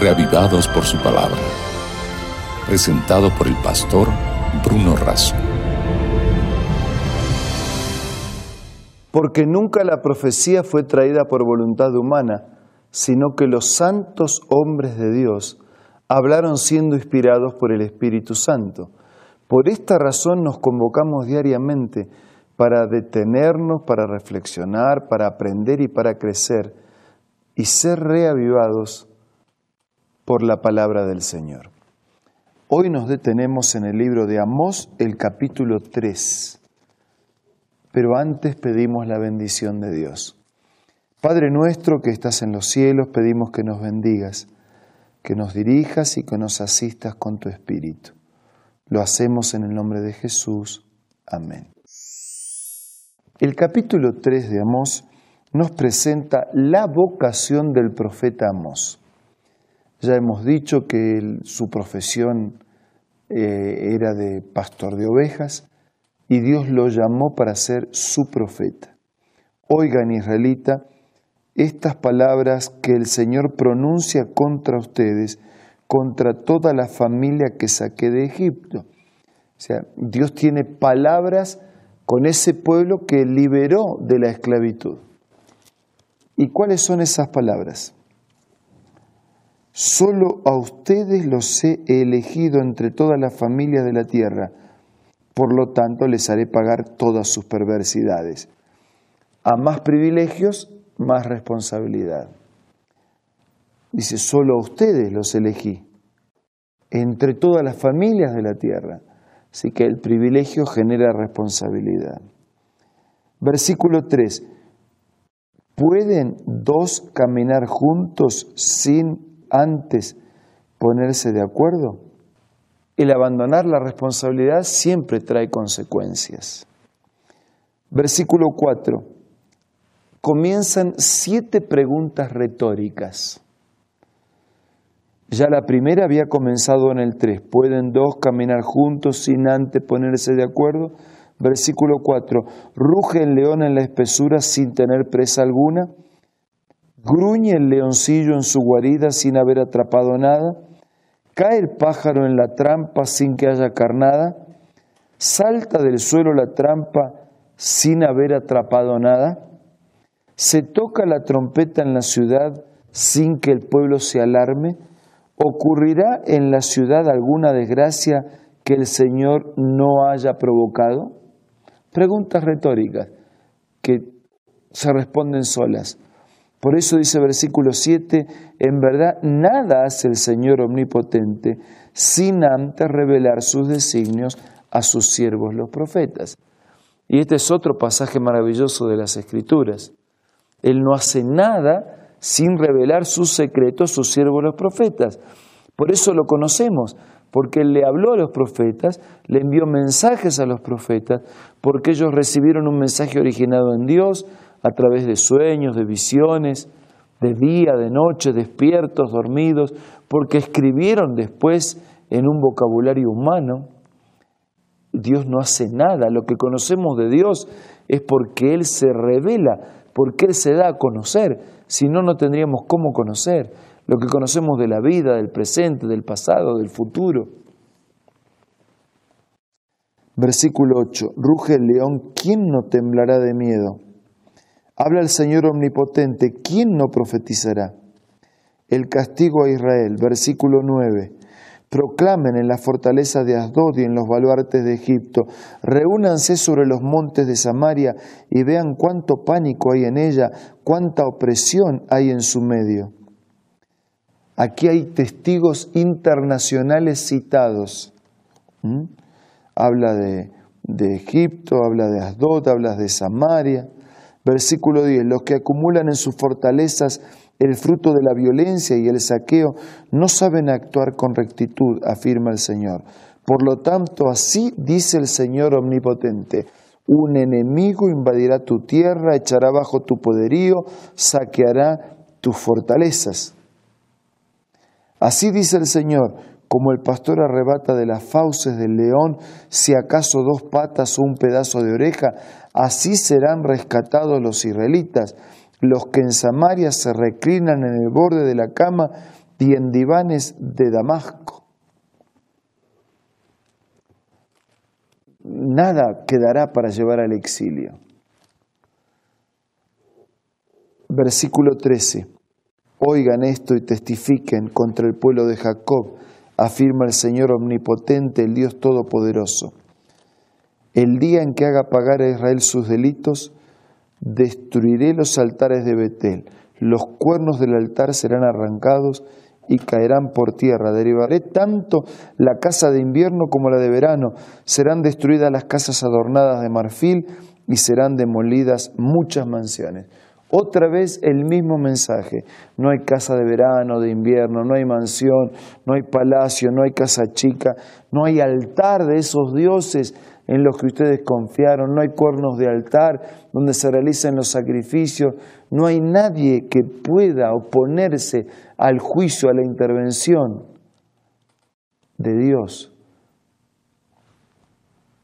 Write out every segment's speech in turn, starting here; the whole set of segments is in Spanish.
reavivados por su palabra. Presentado por el pastor Bruno Razo. Porque nunca la profecía fue traída por voluntad humana, sino que los santos hombres de Dios hablaron siendo inspirados por el Espíritu Santo. Por esta razón nos convocamos diariamente para detenernos, para reflexionar, para aprender y para crecer y ser reavivados por la palabra del Señor. Hoy nos detenemos en el libro de Amós, el capítulo 3, pero antes pedimos la bendición de Dios. Padre nuestro que estás en los cielos, pedimos que nos bendigas, que nos dirijas y que nos asistas con tu Espíritu. Lo hacemos en el nombre de Jesús. Amén. El capítulo 3 de Amós nos presenta la vocación del profeta Amós. Ya hemos dicho que su profesión eh, era de pastor de ovejas y Dios lo llamó para ser su profeta. Oigan, israelita, estas palabras que el Señor pronuncia contra ustedes, contra toda la familia que saqué de Egipto. O sea, Dios tiene palabras con ese pueblo que liberó de la esclavitud. ¿Y cuáles son esas palabras? Solo a ustedes los he elegido entre todas las familias de la tierra, por lo tanto les haré pagar todas sus perversidades. A más privilegios, más responsabilidad. Dice, solo a ustedes los elegí, entre todas las familias de la tierra. Así que el privilegio genera responsabilidad. Versículo 3. ¿Pueden dos caminar juntos sin antes ponerse de acuerdo? El abandonar la responsabilidad siempre trae consecuencias. Versículo 4. Comienzan siete preguntas retóricas. Ya la primera había comenzado en el 3. ¿Pueden dos caminar juntos sin antes ponerse de acuerdo? Versículo 4. Ruge el león en la espesura sin tener presa alguna. Gruñe el leoncillo en su guarida sin haber atrapado nada. Cae el pájaro en la trampa sin que haya carnada. Salta del suelo la trampa sin haber atrapado nada. Se toca la trompeta en la ciudad sin que el pueblo se alarme. ¿Ocurrirá en la ciudad alguna desgracia que el Señor no haya provocado? Preguntas retóricas que se responden solas. Por eso dice versículo 7, en verdad nada hace el Señor omnipotente sin antes revelar sus designios a sus siervos los profetas. Y este es otro pasaje maravilloso de las Escrituras. Él no hace nada sin revelar sus secretos a sus siervos los profetas. Por eso lo conocemos, porque le habló a los profetas, le envió mensajes a los profetas, porque ellos recibieron un mensaje originado en Dios a través de sueños, de visiones, de día, de noche, despiertos, dormidos, porque escribieron después en un vocabulario humano. Dios no hace nada, lo que conocemos de Dios es porque Él se revela, porque Él se da a conocer, si no, no tendríamos cómo conocer lo que conocemos de la vida, del presente, del pasado, del futuro. Versículo 8. Ruge el león, ¿quién no temblará de miedo? Habla el Señor omnipotente, ¿quién no profetizará? El castigo a Israel. Versículo 9. Proclamen en la fortaleza de Asdod y en los baluartes de Egipto. Reúnanse sobre los montes de Samaria y vean cuánto pánico hay en ella, cuánta opresión hay en su medio. Aquí hay testigos internacionales citados. Habla de, de, Egipto, habla de Asdod, habla de Samaria. Versículo 10. Los que acumulan en sus fortalezas el fruto de la violencia y el saqueo no saben actuar con rectitud, afirma el Señor. Por lo tanto, así dice el Señor omnipotente. Un enemigo invadirá tu tierra, echará bajo tu poderío, saqueará tus fortalezas. Así dice el Señor, como el pastor arrebata de las fauces del león, si acaso dos patas o un pedazo de oreja, así serán rescatados los israelitas. los que en Samaria se reclinan en el borde de la cama y en divanes de Damasco. Nada quedará para llevar al exilio. Versículo 13. Oigan esto y testifiquen contra el pueblo de Jacob, afirma el Señor omnipotente, el Dios todopoderoso. El día en que haga pagar a Israel sus delitos, destruiré los altares de Betel, los cuernos del altar serán arrancados y caerán por tierra. Derivaré tanto la casa de invierno como la de verano. Serán destruidas las casas adornadas de marfil y serán demolidas muchas mansiones. Otra vez el mismo mensaje. No hay casa de verano, de invierno, no hay mansión, no hay palacio, no hay casa chica, no hay altar de esos dioses en los que ustedes confiaron, no hay cuernos de altar donde se realicen los sacrificios, no hay nadie que pueda oponerse al juicio, a la intervención de Dios,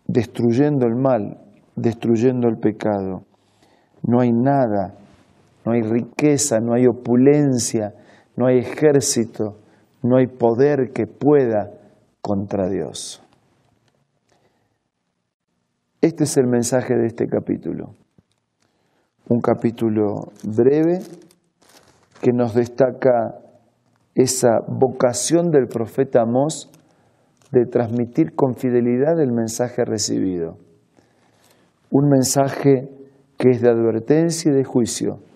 destruyendo el mal, destruyendo el pecado. No hay nada no hay riqueza, no hay opulencia, no hay ejército, no hay poder que pueda contra Dios. Este es el mensaje de este capítulo. Un capítulo breve que nos destaca esa vocación del profeta Amós de transmitir con fidelidad el mensaje recibido. Un mensaje que es de advertencia y de juicio,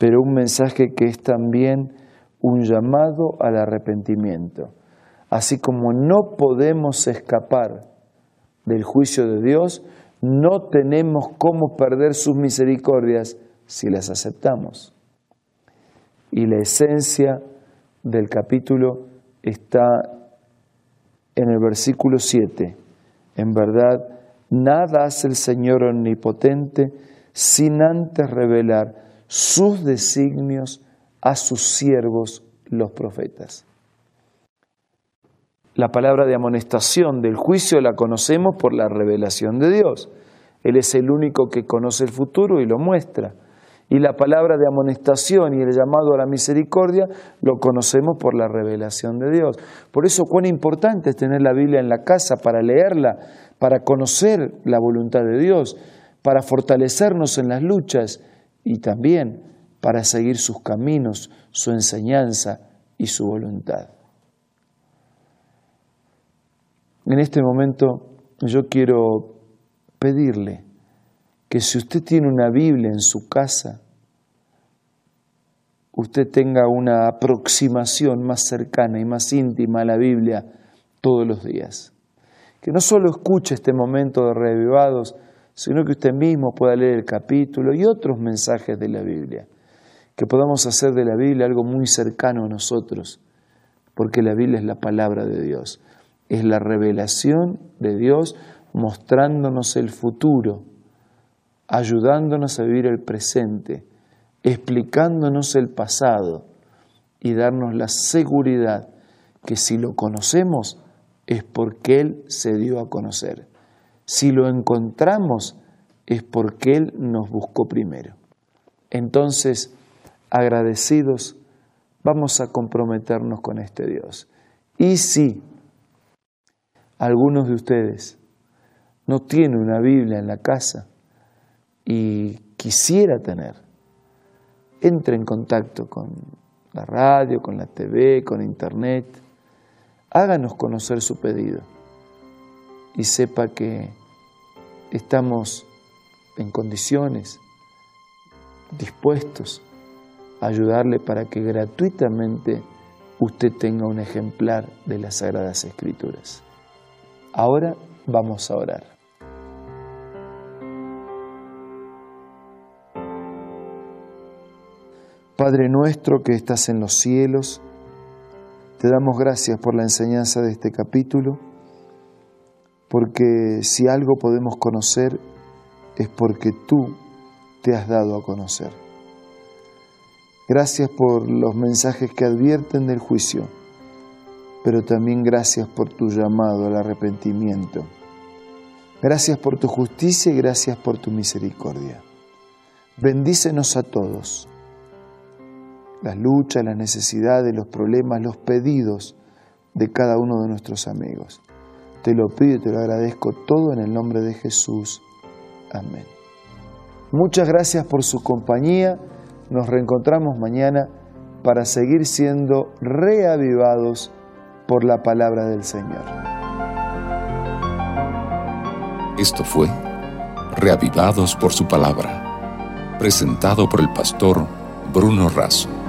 pero un mensaje que es también un llamado al arrepentimiento. Así como no podemos escapar del juicio de Dios, no tenemos cómo perder sus misericordias si las aceptamos. Y la esencia del capítulo está en el versículo 7. En verdad, nada hace el Señor omnipotente sin antes revelar sus designios a sus siervos los profetas. La palabra de amonestación del juicio la conocemos por la revelación de Dios. Él es el único que conoce el futuro y lo muestra. Y la palabra de amonestación y el llamado a la misericordia lo conocemos por la revelación de Dios. Por eso cuán importante es tener la Biblia en la casa para leerla, para conocer la voluntad de Dios, para fortalecernos en las luchas y también para seguir sus caminos, su enseñanza y su voluntad. En este momento yo quiero pedirle que si usted tiene una Biblia en su casa, usted tenga una aproximación más cercana y más íntima a la Biblia todos los días. Que no solo escuche este momento de revivados, sino que usted mismo pueda leer el capítulo y otros mensajes de la Biblia, que podamos hacer de la Biblia algo muy cercano a nosotros, porque la Biblia es la palabra de Dios, es la revelación de Dios mostrándonos el futuro, ayudándonos a vivir el presente, explicándonos el pasado y darnos la seguridad que si lo conocemos es porque Él se dio a conocer. Si lo encontramos es porque Él nos buscó primero. Entonces, agradecidos, vamos a comprometernos con este Dios. Y si algunos de ustedes no tienen una Biblia en la casa y quisiera tener, entre en contacto con la radio, con la TV, con Internet, háganos conocer su pedido y sepa que estamos en condiciones, dispuestos a ayudarle para que gratuitamente usted tenga un ejemplar de las Sagradas Escrituras. Ahora vamos a orar. Padre nuestro que estás en los cielos, te damos gracias por la enseñanza de este capítulo porque si algo podemos conocer es porque tú te has dado a conocer. Gracias por los mensajes que advierten del juicio, pero también gracias por tu llamado al arrepentimiento. Gracias por tu justicia y gracias por tu misericordia. Bendícenos a todos las luchas, las necesidades, los problemas, los pedidos de cada uno de nuestros amigos. Te lo pido y te lo agradezco todo en el nombre de Jesús. Amén. Muchas gracias por su compañía. Nos reencontramos mañana para seguir siendo reavivados por la palabra del Señor. Esto fue Reavivados por su palabra, presentado por el pastor Bruno Razo.